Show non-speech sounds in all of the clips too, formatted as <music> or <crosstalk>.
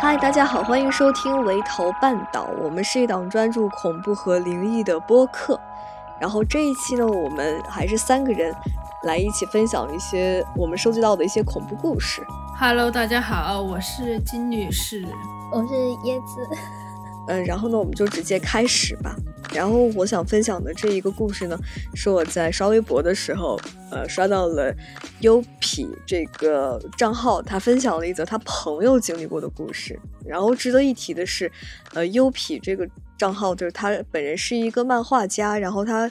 嗨，大家好，欢迎收听《围头半岛》，我们是一档专注恐怖和灵异的播客。然后这一期呢，我们还是三个人来一起分享一些我们收集到的一些恐怖故事。Hello，大家好，我是金女士。我是椰子，嗯，然后呢，我们就直接开始吧。然后我想分享的这一个故事呢，是我在刷微博的时候，呃，刷到了优痞这个账号，他分享了一则他朋友经历过的故事。然后值得一提的是，呃，优痞这个账号就是他本人是一个漫画家，然后他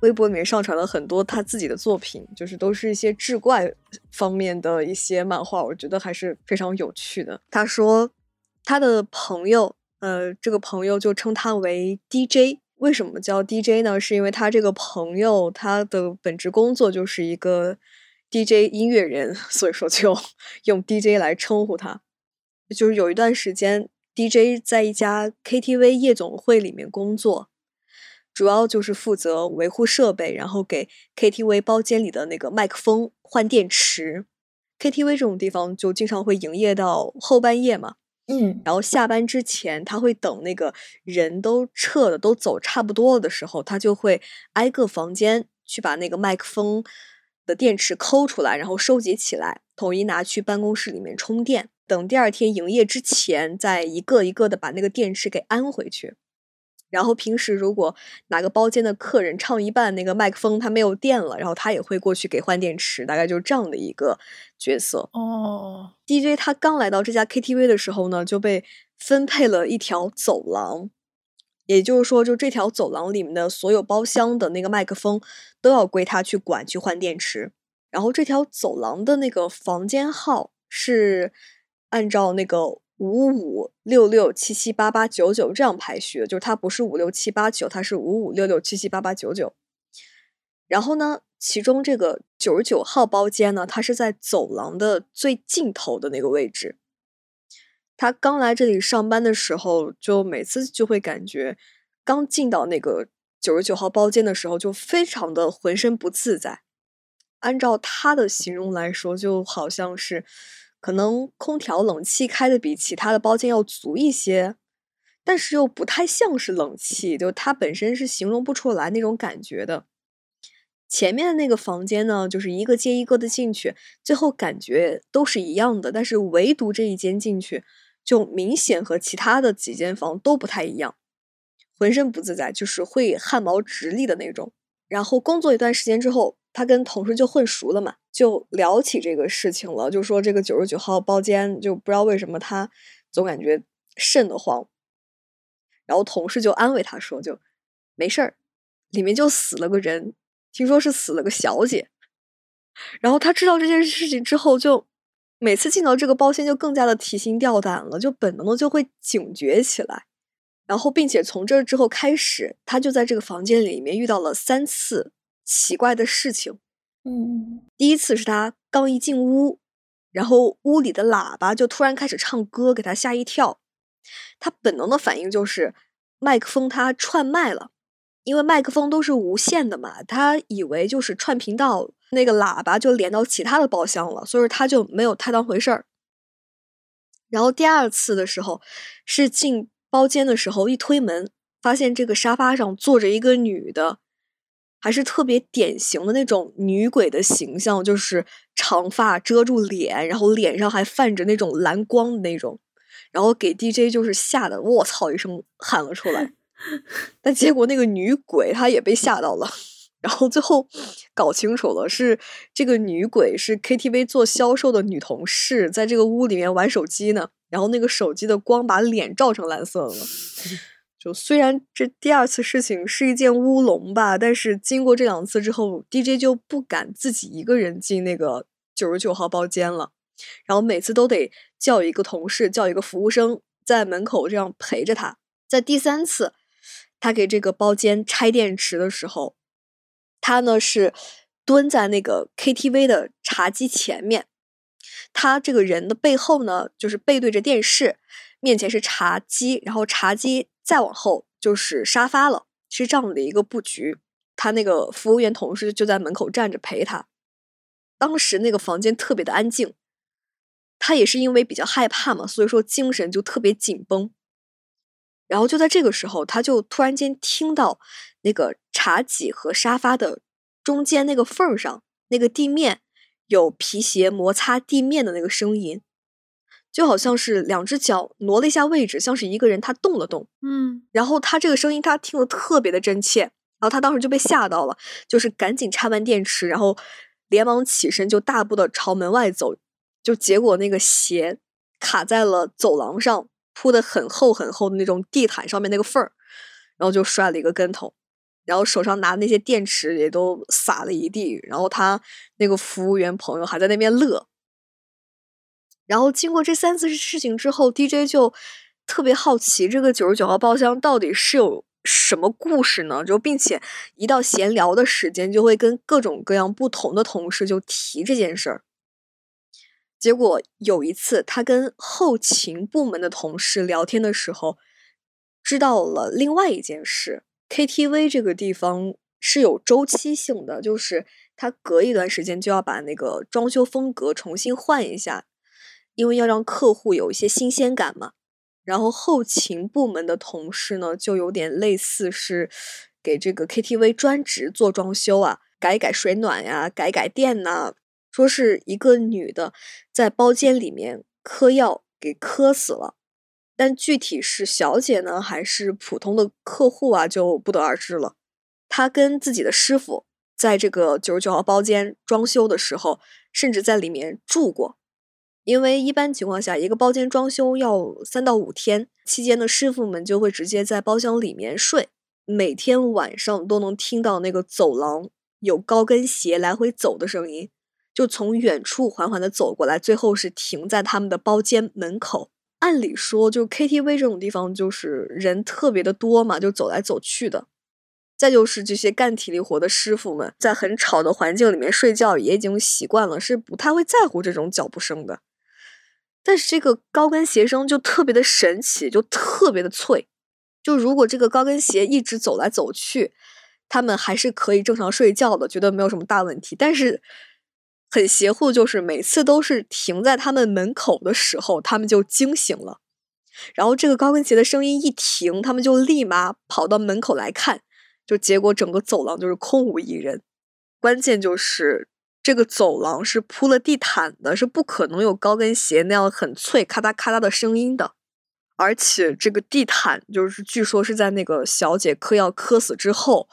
微博里面上传了很多他自己的作品，就是都是一些志怪方面的一些漫画，我觉得还是非常有趣的。他说他的朋友。呃，这个朋友就称他为 DJ。为什么叫 DJ 呢？是因为他这个朋友他的本职工作就是一个 DJ 音乐人，所以说就 <laughs> 用 DJ 来称呼他。就是有一段时间，DJ 在一家 KTV 夜总会里面工作，主要就是负责维护设备，然后给 KTV 包间里的那个麦克风换电池。KTV 这种地方就经常会营业到后半夜嘛。嗯，然后下班之前，他会等那个人都撤的都走差不多了的时候，他就会挨个房间去把那个麦克风的电池抠出来，然后收集起来，统一拿去办公室里面充电。等第二天营业之前，再一个一个的把那个电池给安回去。然后平时如果哪个包间的客人唱一半那个麦克风它没有电了，然后他也会过去给换电池，大概就是这样的一个角色。哦，DJ 他刚来到这家 KTV 的时候呢，就被分配了一条走廊，也就是说，就这条走廊里面的所有包厢的那个麦克风都要归他去管去换电池。然后这条走廊的那个房间号是按照那个五五六六七七八八九九这样排序，就是它不是五六七八九，它是五五六六七七八八九九。然后呢，其中这个九十九号包间呢，它是在走廊的最尽头的那个位置。他刚来这里上班的时候，就每次就会感觉刚进到那个九十九号包间的时候，就非常的浑身不自在。按照他的形容来说，就好像是可能空调冷气开的比其他的包间要足一些，但是又不太像是冷气，就它本身是形容不出来那种感觉的。前面的那个房间呢，就是一个接一个的进去，最后感觉都是一样的，但是唯独这一间进去，就明显和其他的几间房都不太一样，浑身不自在，就是会汗毛直立的那种。然后工作一段时间之后，他跟同事就混熟了嘛，就聊起这个事情了，就说这个九十九号包间就不知道为什么他总感觉瘆得慌，然后同事就安慰他说就没事儿，里面就死了个人。听说是死了个小姐，然后他知道这件事情之后，就每次进到这个包间就更加的提心吊胆了，就本能的就会警觉起来，然后并且从这之后开始，他就在这个房间里面遇到了三次奇怪的事情。嗯，第一次是他刚一进屋，然后屋里的喇叭就突然开始唱歌，给他吓一跳，他本能的反应就是麦克风它串麦了。因为麦克风都是无线的嘛，他以为就是串频道，那个喇叭就连到其他的包厢了，所以他就没有太当回事儿。然后第二次的时候，是进包间的时候，一推门，发现这个沙发上坐着一个女的，还是特别典型的那种女鬼的形象，就是长发遮住脸，然后脸上还泛着那种蓝光的那种，然后给 DJ 就是吓得卧槽一声喊了出来。<laughs> 但结果那个女鬼她也被吓到了，<laughs> 然后最后搞清楚了是这个女鬼是 KTV 做销售的女同事，在这个屋里面玩手机呢，然后那个手机的光把脸照成蓝色了。<laughs> 就虽然这第二次事情是一件乌龙吧，但是经过这两次之后，DJ 就不敢自己一个人进那个九十九号包间了，然后每次都得叫一个同事，叫一个服务生在门口这样陪着他。在第三次，他给这个包间拆电池的时候，他呢是蹲在那个 KTV 的茶几前面，他这个人的背后呢就是背对着电视，面前是茶几，然后茶几再往后就是沙发了，是这样的一个布局。他那个服务员同事就在门口站着陪他。当时那个房间特别的安静，他也是因为比较害怕嘛，所以说精神就特别紧绷。然后就在这个时候，他就突然间听到那个茶几和沙发的中间那个缝儿上，那个地面有皮鞋摩擦地面的那个声音，就好像是两只脚挪了一下位置，像是一个人他动了动。嗯，然后他这个声音他听得特别的真切，然后他当时就被吓到了，就是赶紧插完电池，然后连忙起身就大步的朝门外走，就结果那个鞋卡在了走廊上铺的很厚很厚的那种地毯上面那个缝儿，然后就摔了一个跟头，然后手上拿的那些电池也都撒了一地，然后他那个服务员朋友还在那边乐。然后经过这三次事情之后，DJ 就特别好奇这个九十九号包厢到底是有什么故事呢？就并且一到闲聊的时间，就会跟各种各样不同的同事就提这件事儿。结果有一次，他跟后勤部门的同事聊天的时候，知道了另外一件事：KTV 这个地方是有周期性的，就是他隔一段时间就要把那个装修风格重新换一下。因为要让客户有一些新鲜感嘛，然后后勤部门的同事呢，就有点类似是给这个 KTV 专职做装修啊，改改水暖呀，改改电呐。说是一个女的在包间里面嗑药给嗑死了，但具体是小姐呢还是普通的客户啊，就不得而知了。她跟自己的师傅在这个九十九号包间装修的时候，甚至在里面住过。因为一般情况下，一个包间装修要三到五天，期间的师傅们就会直接在包厢里面睡，每天晚上都能听到那个走廊有高跟鞋来回走的声音，就从远处缓缓的走过来，最后是停在他们的包间门口。按理说，就 KTV 这种地方，就是人特别的多嘛，就走来走去的。再就是这些干体力活的师傅们，在很吵的环境里面睡觉也已经习惯了，是不太会在乎这种脚步声的。但是这个高跟鞋声就特别的神奇，就特别的脆。就如果这个高跟鞋一直走来走去，他们还是可以正常睡觉的，觉得没有什么大问题。但是很邪乎，就是每次都是停在他们门口的时候，他们就惊醒了。然后这个高跟鞋的声音一停，他们就立马跑到门口来看，就结果整个走廊就是空无一人。关键就是。这个走廊是铺了地毯的，是不可能有高跟鞋那样很脆咔嗒咔嗒的声音的。而且这个地毯就是据说是在那个小姐嗑药嗑死之后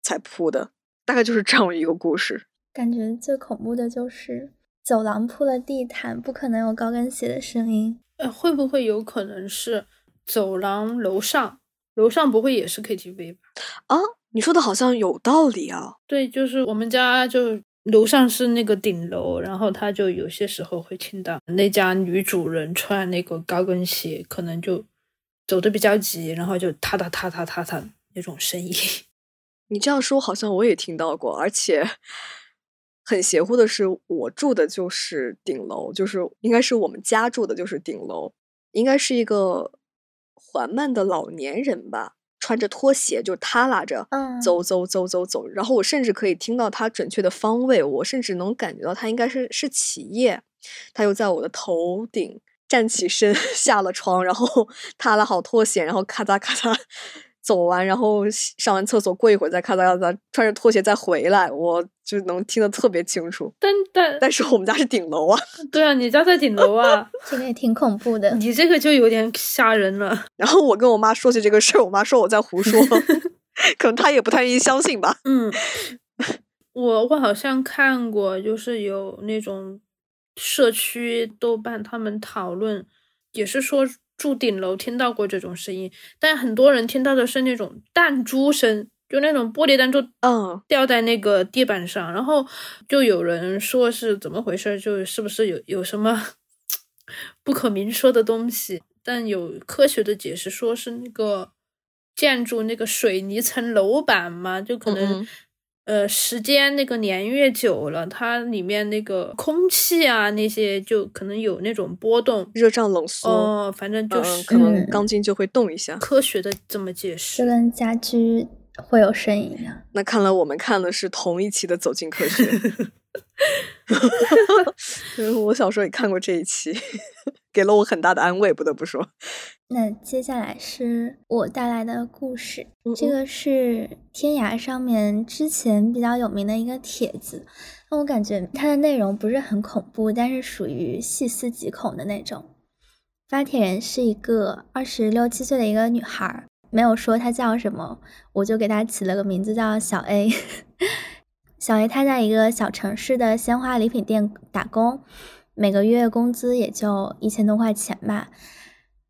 才铺的，大概就是这样一个故事。感觉最恐怖的就是走廊铺了地毯，不可能有高跟鞋的声音。呃，会不会有可能是走廊楼上？楼上不会也是 KTV 吧？啊，你说的好像有道理啊。对，就是我们家就。楼上是那个顶楼，然后他就有些时候会听到那家女主人穿那个高跟鞋，可能就走的比较急，然后就踏踏踏踏踏踏那种声音。<laughs> 你这样说好像我也听到过，而且很邪乎的是，我住的就是顶楼，就是应该是我们家住的就是顶楼，应该是一个缓慢的老年人吧。穿着拖鞋就耷拉着走走走走走，然后我甚至可以听到他准确的方位，我甚至能感觉到他应该是是起夜，他又在我的头顶站起身 <laughs> 下了床，然后 <laughs> 塌了好拖鞋，然后咔嚓咔嚓。走完，然后上完厕所，过一会儿再咔嚓咔嚓，穿着拖鞋再回来，我就能听得特别清楚。但但但是我们家是顶楼啊。<laughs> 对啊，你家在顶楼啊，<laughs> 这个也挺恐怖的。你这个就有点吓人了。<laughs> 然后我跟我妈说起这个事儿，我妈说我在胡说，可能她也不太愿意相信吧。嗯，我我好像看过，就是有那种社区豆瓣他们讨论，也是说。住顶楼听到过这种声音，但很多人听到的是那种弹珠声，就那种玻璃弹珠，嗯，掉在那个地板上，然后就有人说是怎么回事，就是不是有有什么不可明说的东西，但有科学的解释，说是那个建筑那个水泥层楼板嘛，就可能。呃，时间那个年月久了，它里面那个空气啊，那些就可能有那种波动，热胀冷缩。哦，反正就是可能钢筋就会动一下。科学的这么解释，就跟家居会有声音一样。那看来我们看的是同一期的《走进科学》。<laughs> <laughs> <laughs> 我小时候也看过这一期，给了我很大的安慰，不得不说。<laughs> 那接下来是我带来的故事，这个是天涯上面之前比较有名的一个帖子。那我感觉它的内容不是很恐怖，但是属于细思极恐的那种。发帖人是一个二十六七岁的一个女孩，没有说她叫什么，我就给她起了个名字叫小 A。<laughs> 小 A 她在一个小城市的鲜花礼品店打工，每个月工资也就一千多块钱吧，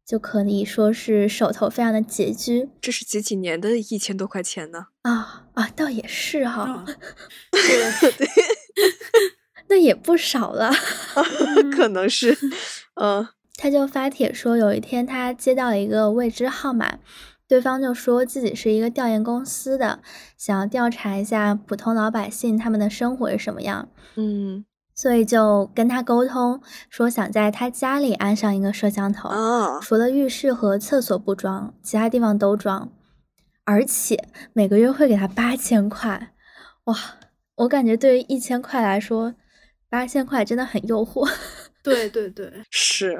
就可以说是手头非常的拮据。这是几几年的一千多块钱呢？啊啊，倒也是哈，<laughs> 对，<laughs> 那也不少了，可能是，<laughs> 嗯。他就发帖说，有一天他接到一个未知号码，对方就说自己是一个调研公司的，想要调查一下普通老百姓他们的生活是什么样。嗯，所以就跟他沟通，说想在他家里安上一个摄像头，除了浴室和厕所不装，其他地方都装，而且每个月会给他八千块。哇，我感觉对于一千块来说，八千块真的很诱惑。对对对，是，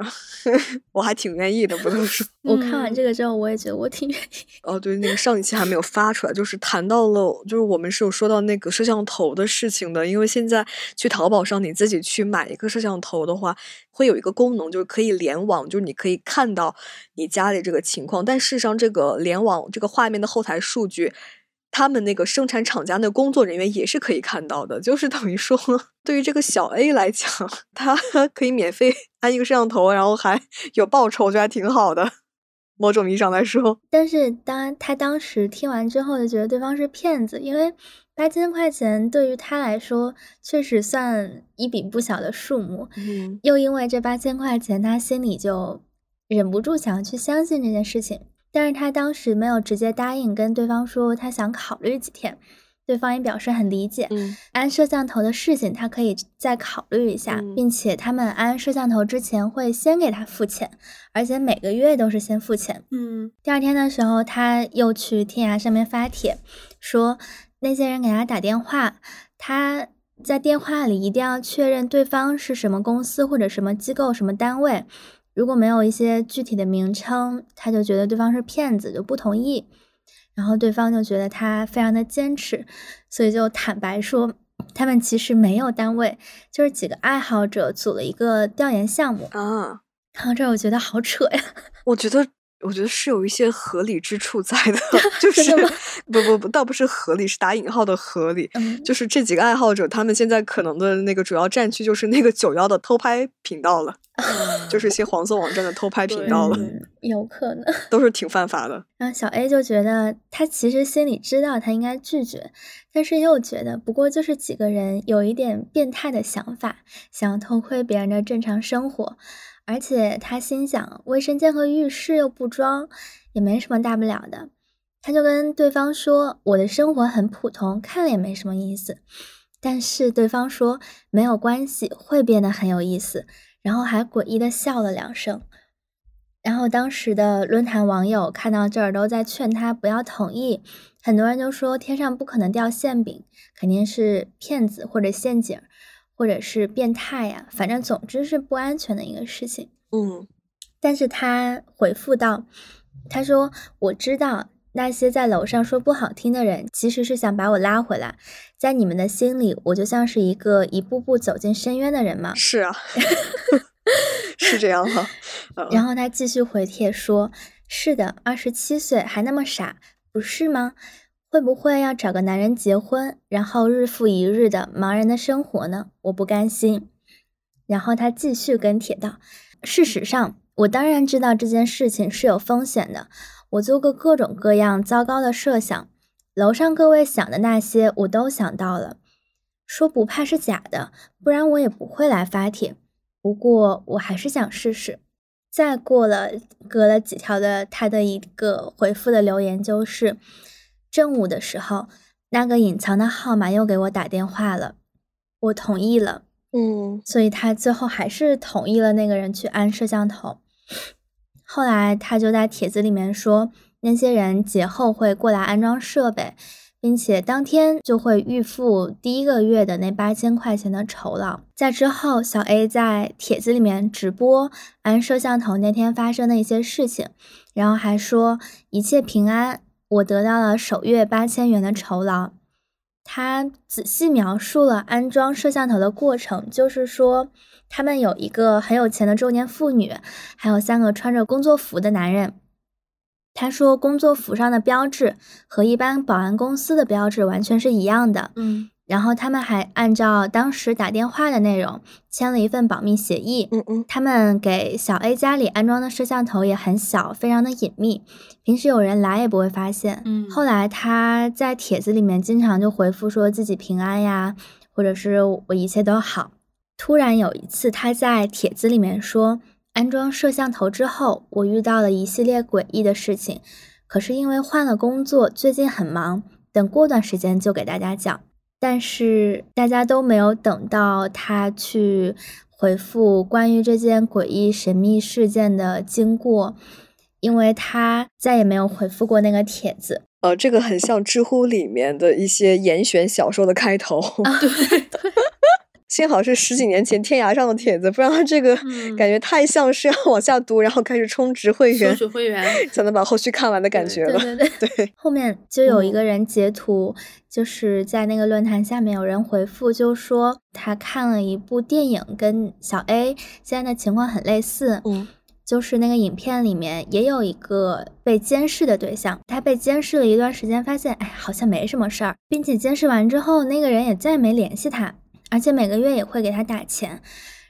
<laughs> 我还挺愿意的，不能说。我看完这个之后，我也觉得我挺愿意。哦，对，那个上一期还没有发出来，就是谈到了，就是我们是有说到那个摄像头的事情的。因为现在去淘宝上，你自己去买一个摄像头的话，会有一个功能，就是可以联网，就是你可以看到你家里这个情况。但事实上，这个联网这个画面的后台数据。他们那个生产厂家那工作人员也是可以看到的，就是等于说，<laughs> 对于这个小 A 来讲，<laughs> 他 <laughs> 可以免费安一个摄像头，然后还有报酬，我觉得还挺好的。某种意义上来说，但是当他当时听完之后，就觉得对方是骗子，因为八千块钱对于他来说确实算一笔不小的数目。嗯，又因为这八千块钱，他心里就忍不住想要去相信这件事情。但是他当时没有直接答应，跟对方说他想考虑几天，对方也表示很理解。嗯，安摄像头的事情他可以再考虑一下，并且他们安摄像头之前会先给他付钱，而且每个月都是先付钱。嗯，第二天的时候他又去天涯上面发帖，说那些人给他打电话，他在电话里一定要确认对方是什么公司或者什么机构、什么单位。如果没有一些具体的名称，他就觉得对方是骗子，就不同意。然后对方就觉得他非常的坚持，所以就坦白说，他们其实没有单位，就是几个爱好者组了一个调研项目啊。看到这儿，我觉得好扯呀。<laughs> 我觉得。我觉得是有一些合理之处在的，<laughs> 就是不不不，倒不是合理，是打引号的合理。就是这几个爱好者，他们现在可能的那个主要战区就是那个九幺的偷拍频道了，<laughs> 就是一些黄色网站的偷拍频道了，有可能都是挺犯法的。然 <laughs> 后小 A 就觉得他其实心里知道他应该拒绝，但是又觉得不过就是几个人有一点变态的想法，想要偷窥别人的正常生活。而且他心想，卫生间和浴室又不装，也没什么大不了的。他就跟对方说：“我的生活很普通，看了也没什么意思。”但是对方说：“没有关系，会变得很有意思。”然后还诡异的笑了两声。然后当时的论坛网友看到这儿，都在劝他不要同意。很多人就说：“天上不可能掉馅饼，肯定是骗子或者陷阱。”或者是变态呀，反正总之是不安全的一个事情。嗯，但是他回复到：“他说我知道那些在楼上说不好听的人，其实是想把我拉回来。在你们的心里，我就像是一个一步步走进深渊的人吗？”是啊，<laughs> 是这样吗。然后他继续回帖说：“是的，二十七岁还那么傻，不是吗？”会不会要找个男人结婚，然后日复一日的茫然的生活呢？我不甘心。然后他继续跟帖道：“事实上，我当然知道这件事情是有风险的。我做过各种各样糟糕的设想，楼上各位想的那些我都想到了。说不怕是假的，不然我也不会来发帖。不过我还是想试试。”再过了隔了几条的他的一个回复的留言就是。正午的时候，那个隐藏的号码又给我打电话了，我同意了，嗯，所以他最后还是同意了那个人去安摄像头。后来他就在帖子里面说，那些人节后会过来安装设备，并且当天就会预付第一个月的那八千块钱的酬劳。在之后，小 A 在帖子里面直播安摄像头那天发生的一些事情，然后还说一切平安，我得到了首月八千元的酬劳。他仔细描述了安装摄像头的过程，就是说他们有一个很有钱的中年妇女，还有三个穿着工作服的男人。他说，工作服上的标志和一般保安公司的标志完全是一样的。嗯，然后他们还按照当时打电话的内容签了一份保密协议。嗯嗯，他们给小 A 家里安装的摄像头也很小，非常的隐秘，平时有人来也不会发现。嗯后来他在帖子里面经常就回复说自己平安呀，或者是我一切都好。突然有一次，他在帖子里面说。安装摄像头之后，我遇到了一系列诡异的事情。可是因为换了工作，最近很忙，等过段时间就给大家讲。但是大家都没有等到他去回复关于这件诡异神秘事件的经过，因为他再也没有回复过那个帖子。呃，这个很像知乎里面的一些严选小说的开头。对 <laughs> 对。<laughs> 幸好是十几年前天涯上的帖子，不然他这个感觉太像是要往下读，然后开始充值会员，收取会员 <laughs> 才能把后续看完的感觉了。对对对 <laughs> 对。后面就有一个人截图，就是在那个论坛下面有人回复，就说他看了一部电影，跟小 A 现在的情况很类似。嗯，就是那个影片里面也有一个被监视的对象，他被监视了一段时间，发现哎好像没什么事儿，并且监视完之后，那个人也再也没联系他。而且每个月也会给他打钱，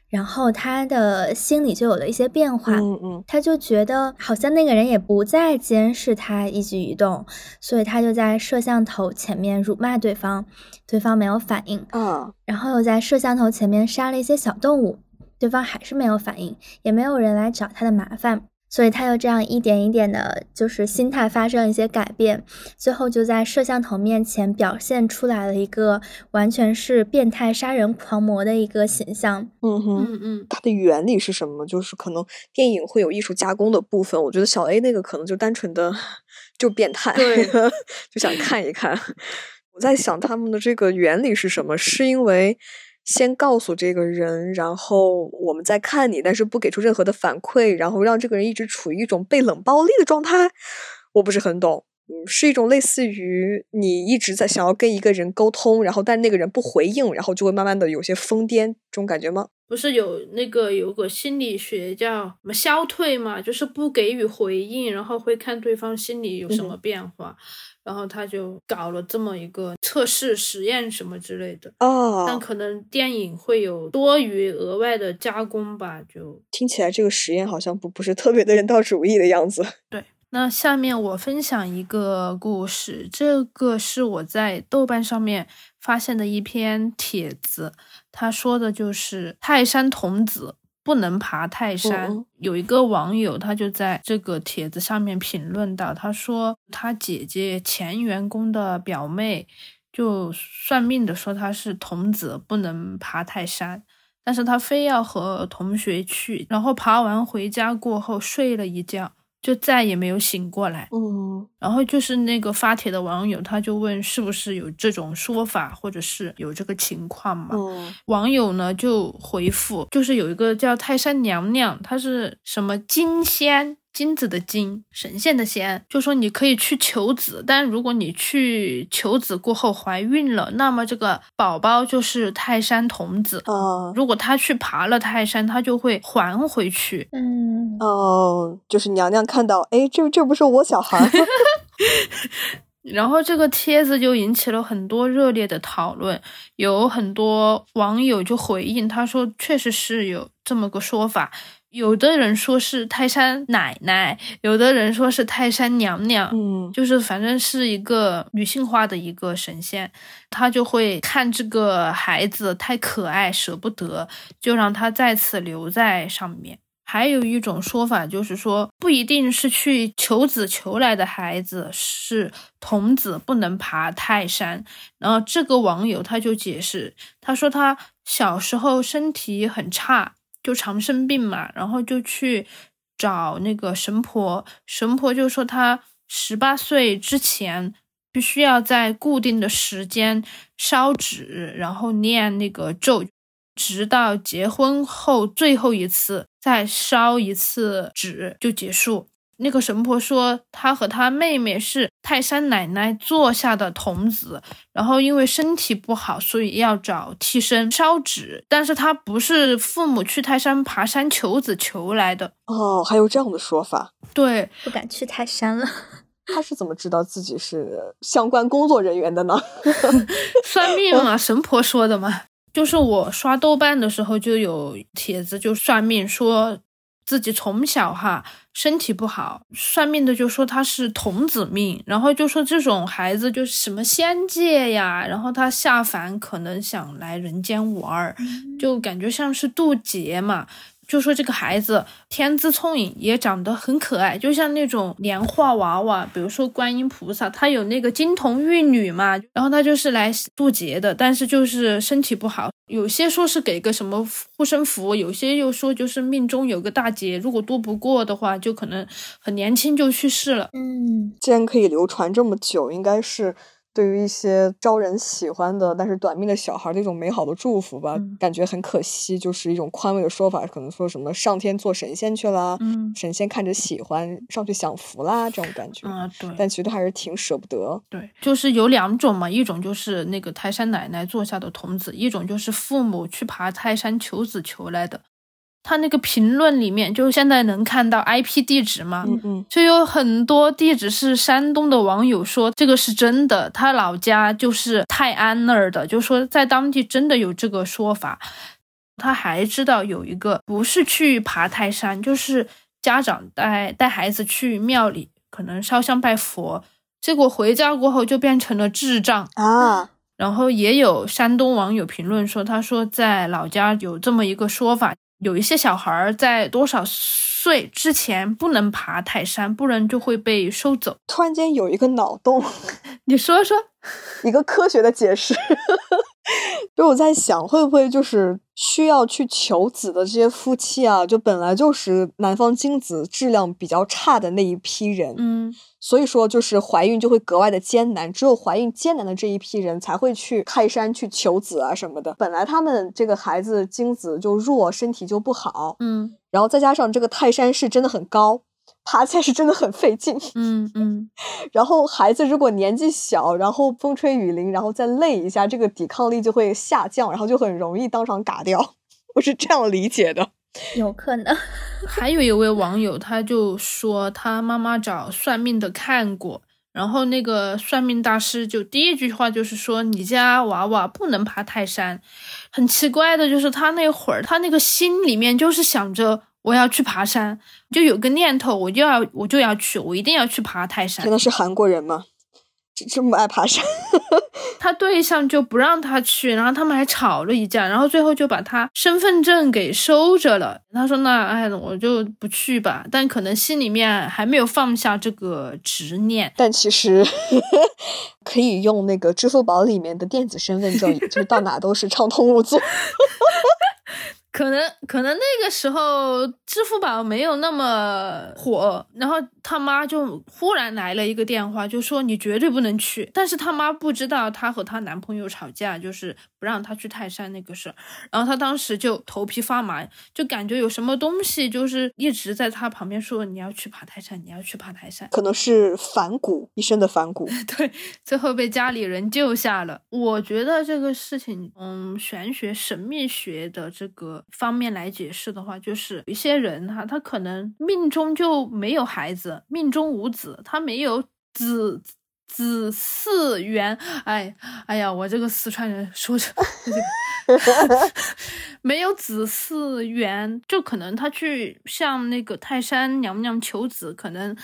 然后他的心里就有了一些变化。嗯嗯，他就觉得好像那个人也不再监视他一举一动，所以他就在摄像头前面辱骂对方，对方没有反应。啊，然后又在摄像头前面杀了一些小动物，对方还是没有反应，也没有人来找他的麻烦。所以他又这样一点一点的，就是心态发生了一些改变，最后就在摄像头面前表现出来了一个完全是变态杀人狂魔的一个形象。嗯哼，嗯嗯，它的原理是什么？就是可能电影会有艺术加工的部分，我觉得小 A 那个可能就单纯的就变态，对 <laughs> 就想看一看。<laughs> 我在想他们的这个原理是什么？是因为。先告诉这个人，然后我们再看你，但是不给出任何的反馈，然后让这个人一直处于一种被冷暴力的状态，我不是很懂。嗯，是一种类似于你一直在想要跟一个人沟通，然后但那个人不回应，然后就会慢慢的有些疯癫这种感觉吗？不是有那个有个心理学叫什么消退嘛，就是不给予回应，然后会看对方心里有什么变化。然后他就搞了这么一个测试实验什么之类的哦，但可能电影会有多余额外的加工吧，就听起来这个实验好像不不是特别的人道主义的样子。<laughs> 对，那下面我分享一个故事，这个是我在豆瓣上面发现的一篇帖子，他说的就是泰山童子。不能爬泰山。有一个网友，他就在这个帖子上面评论到，他说他姐姐前员工的表妹就算命的说他是童子，不能爬泰山，但是他非要和同学去，然后爬完回家过后睡了一觉。就再也没有醒过来。嗯，然后就是那个发帖的网友，他就问是不是有这种说法，或者是有这个情况嘛？嗯，网友呢就回复，就是有一个叫泰山娘娘，她是什么金仙。金子的金，神仙的仙，就说你可以去求子，但如果你去求子过后怀孕了，那么这个宝宝就是泰山童子。哦，如果他去爬了泰山，他就会还回去。嗯，哦，就是娘娘看到，哎，这这不是我小孩。<laughs> <laughs> 然后这个帖子就引起了很多热烈的讨论，有很多网友就回应，他说确实是有这么个说法。有的人说是泰山奶奶，有的人说是泰山娘娘，嗯，就是反正是一个女性化的一个神仙，她就会看这个孩子太可爱，舍不得，就让他再次留在上面。还有一种说法就是说，不一定是去求子求来的孩子是童子，不能爬泰山。然后这个网友他就解释，他说他小时候身体很差。就常生病嘛，然后就去找那个神婆，神婆就说他十八岁之前必须要在固定的时间烧纸，然后念那个咒，直到结婚后最后一次再烧一次纸就结束。那个神婆说，她和她妹妹是泰山奶奶坐下的童子，然后因为身体不好，所以要找替身烧纸。但是她不是父母去泰山爬山求子求来的哦，还有这样的说法。对，不敢去泰山了。<laughs> 他是怎么知道自己是相关工作人员的呢？<laughs> 算命嘛，神婆说的嘛。就是我刷豆瓣的时候就有帖子，就算命说。自己从小哈身体不好，算命的就说他是童子命，然后就说这种孩子就是什么仙界呀，然后他下凡可能想来人间玩儿，就感觉像是渡劫嘛。就说这个孩子天资聪颖，也长得很可爱，就像那种年画娃娃。比如说观音菩萨，他有那个金童玉女嘛，然后他就是来渡劫的，但是就是身体不好。有些说是给个什么护身符，有些又说就是命中有个大劫，如果渡不过的话，就可能很年轻就去世了。嗯，既然可以流传这么久，应该是。对于一些招人喜欢的但是短命的小孩的一种美好的祝福吧，感觉很可惜，就是一种宽慰的说法，可能说什么上天做神仙去了，神仙看着喜欢上去享福啦，这种感觉。啊，对。但其实还是挺舍不得。对，就是有两种嘛，一种就是那个泰山奶奶坐下的童子，一种就是父母去爬泰山求子求来的。他那个评论里面，就现在能看到 IP 地址吗？嗯嗯，就有很多地址是山东的网友说这个是真的，他老家就是泰安那儿的，就说在当地真的有这个说法。他还知道有一个不是去爬泰山，就是家长带带孩子去庙里，可能烧香拜佛，结果回家过后就变成了智障啊。然后也有山东网友评论说，他说在老家有这么一个说法。有一些小孩在多少岁之前不能爬泰山，不然就会被收走。突然间有一个脑洞，你说说一个科学的解释。就我在想，会不会就是需要去求子的这些夫妻啊，就本来就是男方精子质量比较差的那一批人，嗯。所以说，就是怀孕就会格外的艰难，只有怀孕艰难的这一批人才会去泰山去求子啊什么的。本来他们这个孩子精子就弱，身体就不好，嗯，然后再加上这个泰山是真的很高，爬起来是真的很费劲，嗯嗯。<laughs> 然后孩子如果年纪小，然后风吹雨淋，然后再累一下，这个抵抗力就会下降，然后就很容易当场嘎掉。<laughs> 我是这样理解的。有可能，<laughs> 还有一位网友，他就说他妈妈找算命的看过，然后那个算命大师就第一句话就是说你家娃娃不能爬泰山。很奇怪的就是他那会儿他那个心里面就是想着我要去爬山，就有个念头我就要我就要去，我一定要去爬泰山。真的是韩国人吗？这这么爱爬山，<laughs> 他对象就不让他去，然后他们还吵了一架，然后最后就把他身份证给收着了。他说：“那哎，我就不去吧。”但可能心里面还没有放下这个执念。但其实 <laughs> 可以用那个支付宝里面的电子身份证，就是到哪都是畅通无阻。<laughs> 可能可能那个时候支付宝没有那么火，然后他妈就忽然来了一个电话，就说你绝对不能去。但是他妈不知道她和她男朋友吵架，就是不让她去泰山那个事儿。然后她当时就头皮发麻，就感觉有什么东西就是一直在她旁边说你要去爬泰山，你要去爬泰山。可能是反骨一身的 <laughs> 反骨。对，最后被家里人救下了。我觉得这个事情，嗯，玄学神秘学的这个。方面来解释的话，就是一些人哈，他可能命中就没有孩子，命中无子，他没有子子嗣源。哎，哎呀，我这个四川人说着 <laughs> 没有子嗣源，就可能他去向那个泰山娘娘求子，可能。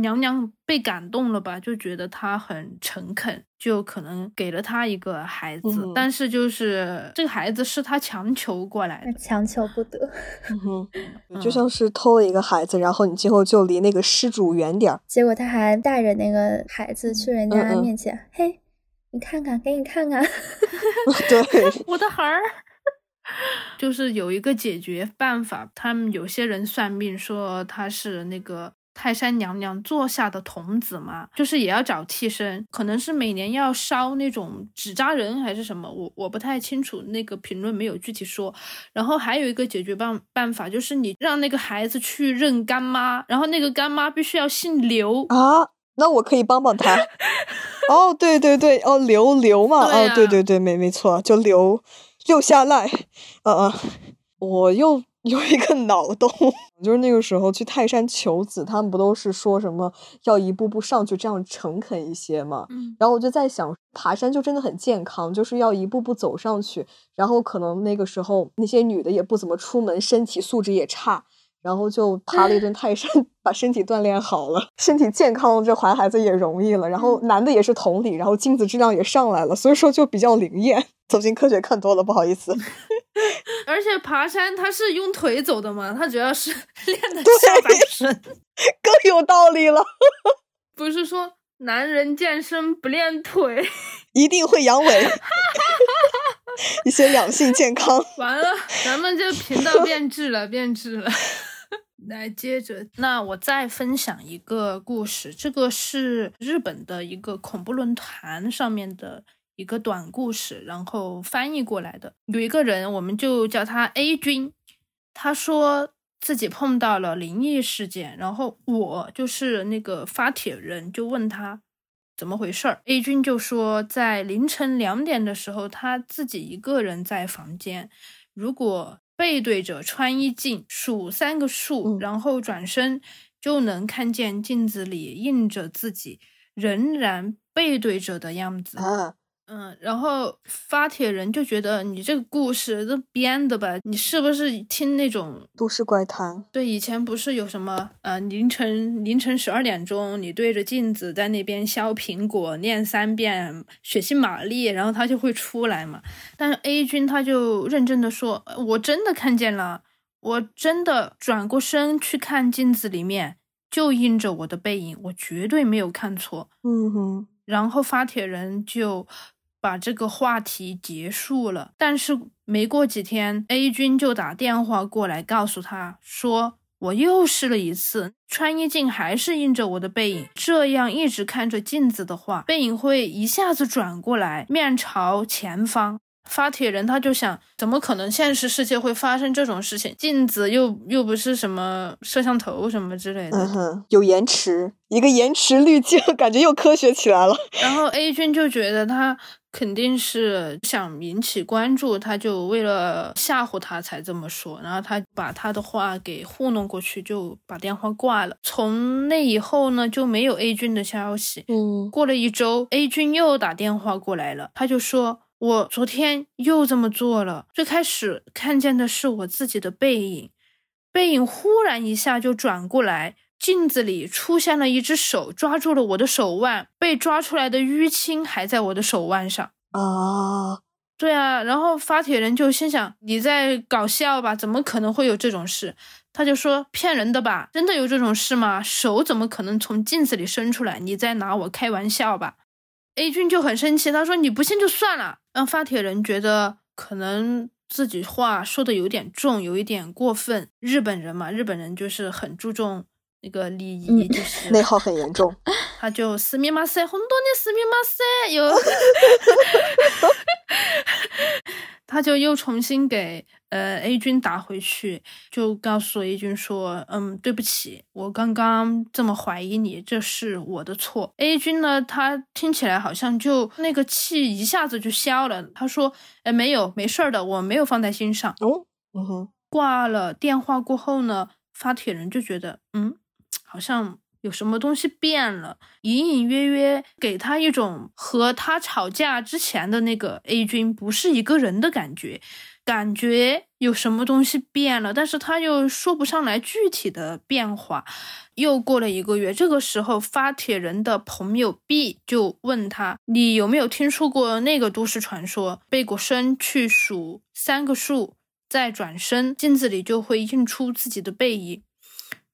娘娘被感动了吧，就觉得他很诚恳，就可能给了他一个孩子，但是就是这个孩子是他强求过来的，强求不得，<laughs> 就像是偷了一个孩子，然后你今后就离那个失主远点儿。结果他还带着那个孩子去人家面前，嘿，你看看，给你看看 <laughs> <laughs> 对，我的孩儿，就是有一个解决办法。他们有些人算命说他是那个。泰山娘娘座下的童子嘛，就是也要找替身，可能是每年要烧那种纸扎人还是什么，我我不太清楚，那个评论没有具体说。然后还有一个解决办办法，就是你让那个孩子去认干妈，然后那个干妈必须要姓刘。啊，那我可以帮帮他。<laughs> 哦，对对对，哦刘刘嘛，哦对对对，没没错，就刘刘下来，嗯嗯，我又。<laughs> 有一个脑洞，就是那个时候去泰山求子，他们不都是说什么要一步步上去，这样诚恳一些嘛？嗯，然后我就在想，爬山就真的很健康，就是要一步步走上去，然后可能那个时候那些女的也不怎么出门，身体素质也差。然后就爬了一 <laughs> 顿泰山，把身体锻炼好了，身体健康了，这怀孩子也容易了。然后男的也是同理，然后精子质量也上来了，所以说就比较灵验。走进科学看多了，不好意思。<laughs> 而且爬山他是用腿走的嘛，他主要是 <laughs> 练的下半身，更有道理了。不是说男人健身不练腿一定会阳痿，一些两性健康。完了，咱们这频道变质了，变质了。来接着，那我再分享一个故事。这个是日本的一个恐怖论坛上面的一个短故事，然后翻译过来的。有一个人，我们就叫他 A 君，他说自己碰到了灵异事件，然后我就是那个发帖人，就问他怎么回事儿。A 君就说，在凌晨两点的时候，他自己一个人在房间，如果。背对着穿衣镜数三个数，然后转身就能看见镜子里映着自己，仍然背对着的样子。嗯，然后发帖人就觉得你这个故事都编的吧？你是不是听那种都市怪谈？对，以前不是有什么呃凌晨凌晨十二点钟，你对着镜子在那边削苹果，念三遍血腥玛丽，然后他就会出来嘛。但是 A 君他就认真的说，我真的看见了，我真的转过身去看镜子里面，就映着我的背影，我绝对没有看错。嗯哼，然后发帖人就。把这个话题结束了，但是没过几天，A 君就打电话过来告诉他说：“我又试了一次，穿衣镜还是映着我的背影。这样一直看着镜子的话，背影会一下子转过来，面朝前方。”发帖人他就想，怎么可能现实世界会发生这种事情？镜子又又不是什么摄像头什么之类的，嗯哼，有延迟，一个延迟滤镜，<laughs> 感觉又科学起来了。然后 A 君就觉得他肯定是想引起关注，他就为了吓唬他才这么说。然后他把他的话给糊弄过去，就把电话挂了。从那以后呢，就没有 A 君的消息。嗯，过了一周，A 君又打电话过来了，他就说。我昨天又这么做了。最开始看见的是我自己的背影，背影忽然一下就转过来，镜子里出现了一只手，抓住了我的手腕，被抓出来的淤青还在我的手腕上。啊，对啊。然后发帖人就心想：你在搞笑吧？怎么可能会有这种事？他就说：骗人的吧？真的有这种事吗？手怎么可能从镜子里伸出来？你在拿我开玩笑吧？A 君就很生气，他说：“你不信就算了。”让发帖人觉得可能自己话说的有点重，有一点过分。日本人嘛，日本人就是很注重那个礼仪，就是内耗很严重。<laughs> 他就斯密马塞，很多年斯密马塞有，<laughs> <laughs> 他就又重新给。呃，A 君打回去就告诉 A 君说：“嗯，对不起，我刚刚这么怀疑你，这是我的错。”A 君呢，他听起来好像就那个气一下子就消了。他说：“哎，没有，没事儿的，我没有放在心上。”哦，嗯哼。挂了电话过后呢，发帖人就觉得，嗯，好像有什么东西变了，隐隐约约给他一种和他吵架之前的那个 A 君不是一个人的感觉。感觉有什么东西变了，但是他又说不上来具体的变化。又过了一个月，这个时候发帖人的朋友 B 就问他：“你有没有听说过那个都市传说？背过身去数三个数，再转身，镜子里就会映出自己的背影。”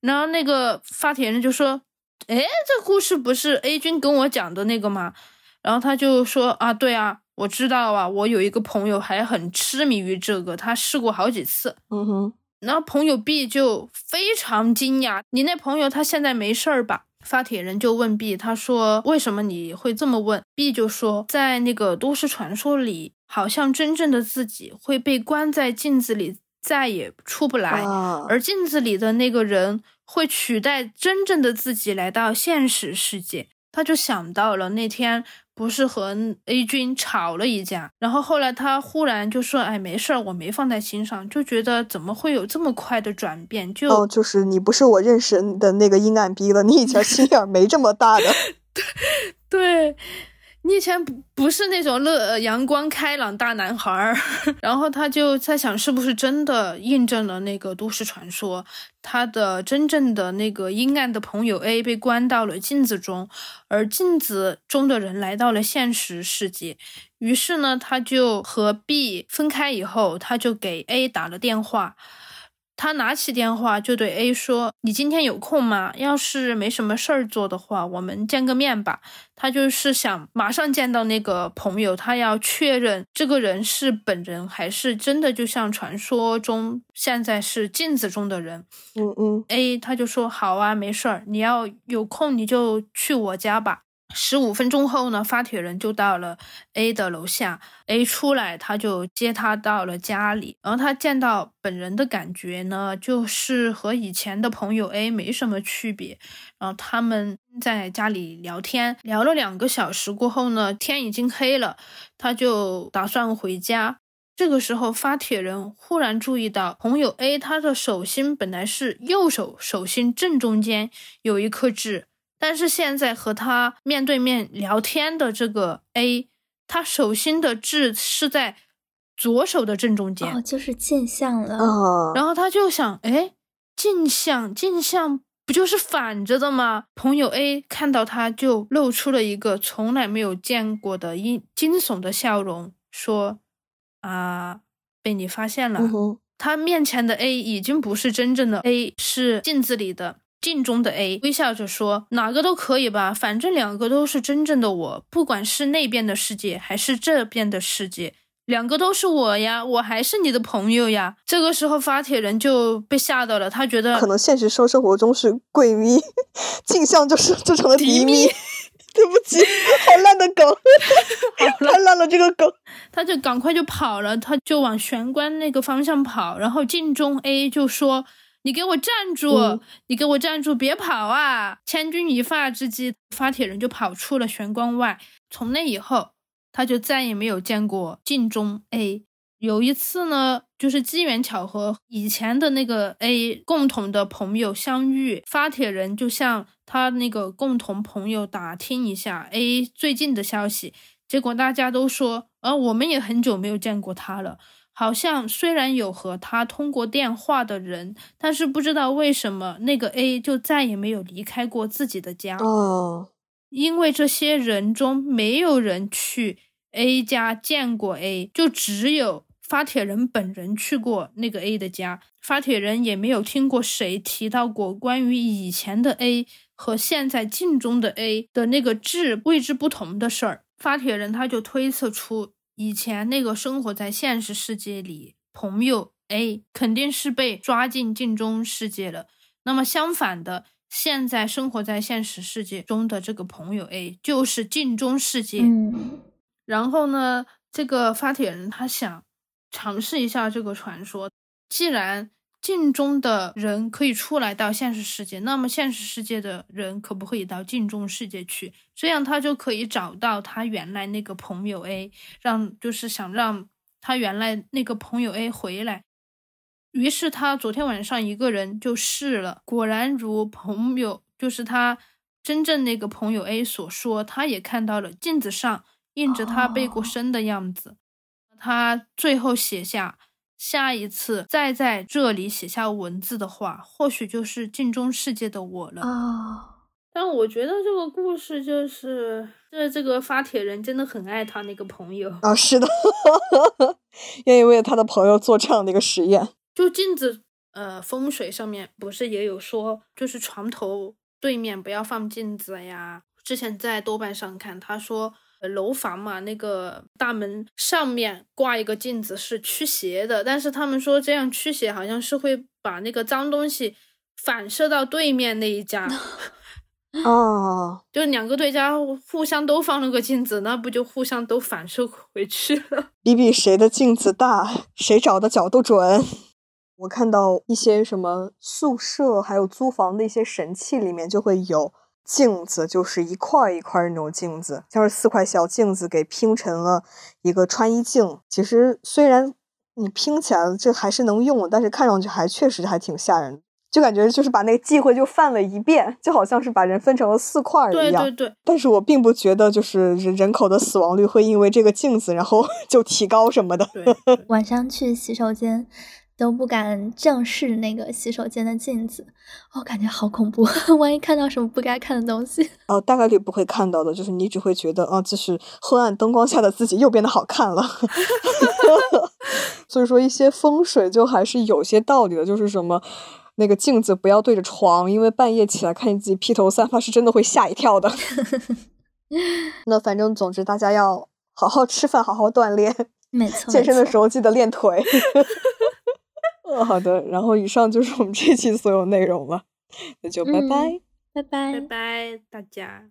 然后那个发帖人就说：“哎，这故事不是 A 君跟我讲的那个吗？”然后他就说：“啊，对啊。”我知道啊，我有一个朋友还很痴迷于这个，他试过好几次。嗯哼，然后朋友 B 就非常惊讶：“你那朋友他现在没事儿吧？”发帖人就问 B，他说：“为什么你会这么问？”B 就说：“在那个都市传说里，好像真正的自己会被关在镜子里，再也出不来，而镜子里的那个人会取代真正的自己来到现实世界。”他就想到了那天。不是和 A 君吵了一架，然后后来他忽然就说：“哎，没事儿，我没放在心上。”就觉得怎么会有这么快的转变？就哦，就是你不是我认识的那个阴暗逼了，你以前心眼没这么大的。<laughs> 对。你以前不不是那种乐阳光开朗大男孩儿，<laughs> 然后他就在想，是不是真的印证了那个都市传说，他的真正的那个阴暗的朋友 A 被关到了镜子中，而镜子中的人来到了现实世界。于是呢，他就和 B 分开以后，他就给 A 打了电话。他拿起电话就对 A 说：“你今天有空吗？要是没什么事儿做的话，我们见个面吧。”他就是想马上见到那个朋友，他要确认这个人是本人还是真的，就像传说中现在是镜子中的人。嗯嗯，A 他就说：“好啊，没事儿，你要有空你就去我家吧。”十五分钟后呢，发帖人就到了 A 的楼下。A 出来，他就接他到了家里。然后他见到本人的感觉呢，就是和以前的朋友 A 没什么区别。然后他们在家里聊天，聊了两个小时过后呢，天已经黑了，他就打算回家。这个时候，发帖人忽然注意到朋友 A 他的手心本来是右手手心正中间有一颗痣。但是现在和他面对面聊天的这个 A，他手心的痣是在左手的正中间，哦，就是镜像了。哦然后他就想，哎，镜像，镜像不就是反着的吗？朋友 A 看到他就露出了一个从来没有见过的阴惊悚的笑容，说：“啊，被你发现了。”他面前的 A 已经不是真正的 A，是镜子里的。镜中的 A 微笑着说：“哪个都可以吧，反正两个都是真正的我，不管是那边的世界还是这边的世界，两个都是我呀，我还是你的朋友呀。”这个时候发帖人就被吓到了，他觉得可能现实生生活中是闺蜜，<laughs> 镜像就是就成了敌蜜。<laughs> 对不起，好烂的梗，太烂了这个梗。<laughs> 他就赶快就跑了，他就往玄关那个方向跑，然后镜中 A 就说。你给我站住！你给我站住！别跑啊！千钧一发之际，发帖人就跑出了玄关外。从那以后，他就再也没有见过镜中 A。有一次呢，就是机缘巧合，以前的那个 A 共同的朋友相遇，发帖人就向他那个共同朋友打听一下 A 最近的消息。结果大家都说，呃，我们也很久没有见过他了。好像虽然有和他通过电话的人，但是不知道为什么那个 A 就再也没有离开过自己的家。哦，因为这些人中没有人去 A 家见过 A，就只有发帖人本人去过那个 A 的家。发帖人也没有听过谁提到过关于以前的 A 和现在镜中的 A 的那个质位置不同的事儿。发帖人他就推测出。以前那个生活在现实世界里朋友 A 肯定是被抓进镜中世界了。那么相反的，现在生活在现实世界中的这个朋友 A 就是镜中世界。然后呢，这个发帖人他想尝试一下这个传说，既然。镜中的人可以出来到现实世界，那么现实世界的人可不可以到镜中世界去？这样他就可以找到他原来那个朋友 A，让就是想让他原来那个朋友 A 回来。于是他昨天晚上一个人就试了，果然如朋友就是他真正那个朋友 A 所说，他也看到了镜子上印着他背过身的样子。他最后写下。下一次再在这里写下文字的话，或许就是镜中世界的我了。啊！但我觉得这个故事就是，这这个发帖人真的很爱他那个朋友啊。是的，<laughs> 愿意为他的朋友做这样的一个实验。就镜子，呃，风水上面不是也有说，就是床头对面不要放镜子呀。之前在豆瓣上看，他说楼房嘛，那个大门上面挂一个镜子是驱邪的，但是他们说这样驱邪好像是会把那个脏东西反射到对面那一家。<laughs> <laughs> 哦，就两个对家互相都放了个镜子，那不就互相都反射回去了？比比谁的镜子大，谁找的角度准。我看到一些什么宿舍还有租房的一些神器里面就会有镜子，就是一块一块那种镜子，像是四块小镜子给拼成了一个穿衣镜。其实虽然你拼起来这还是能用，但是看上去还确实还挺吓人。就感觉就是把那个忌讳就犯了一遍，就好像是把人分成了四块一样。对对对。但是我并不觉得就是人人口的死亡率会因为这个镜子然后 <laughs> 就提高什么的。<laughs> 晚上去洗手间都不敢正视那个洗手间的镜子，我感觉好恐怖，<laughs> 万一看到什么不该看的东西。哦，大概率不会看到的，就是你只会觉得啊，这是昏暗灯光下的自己又变得好看了。<laughs> 所以说一些风水就还是有些道理的，就是什么。那个镜子不要对着床，因为半夜起来看见自己披头散发，是真的会吓一跳的。<laughs> 那反正总之，大家要好好吃饭，好好锻炼。没错，健身的时候记得练腿。呃，好的。然后以上就是我们这期所有内容了，那就拜拜，拜拜，拜拜，大家。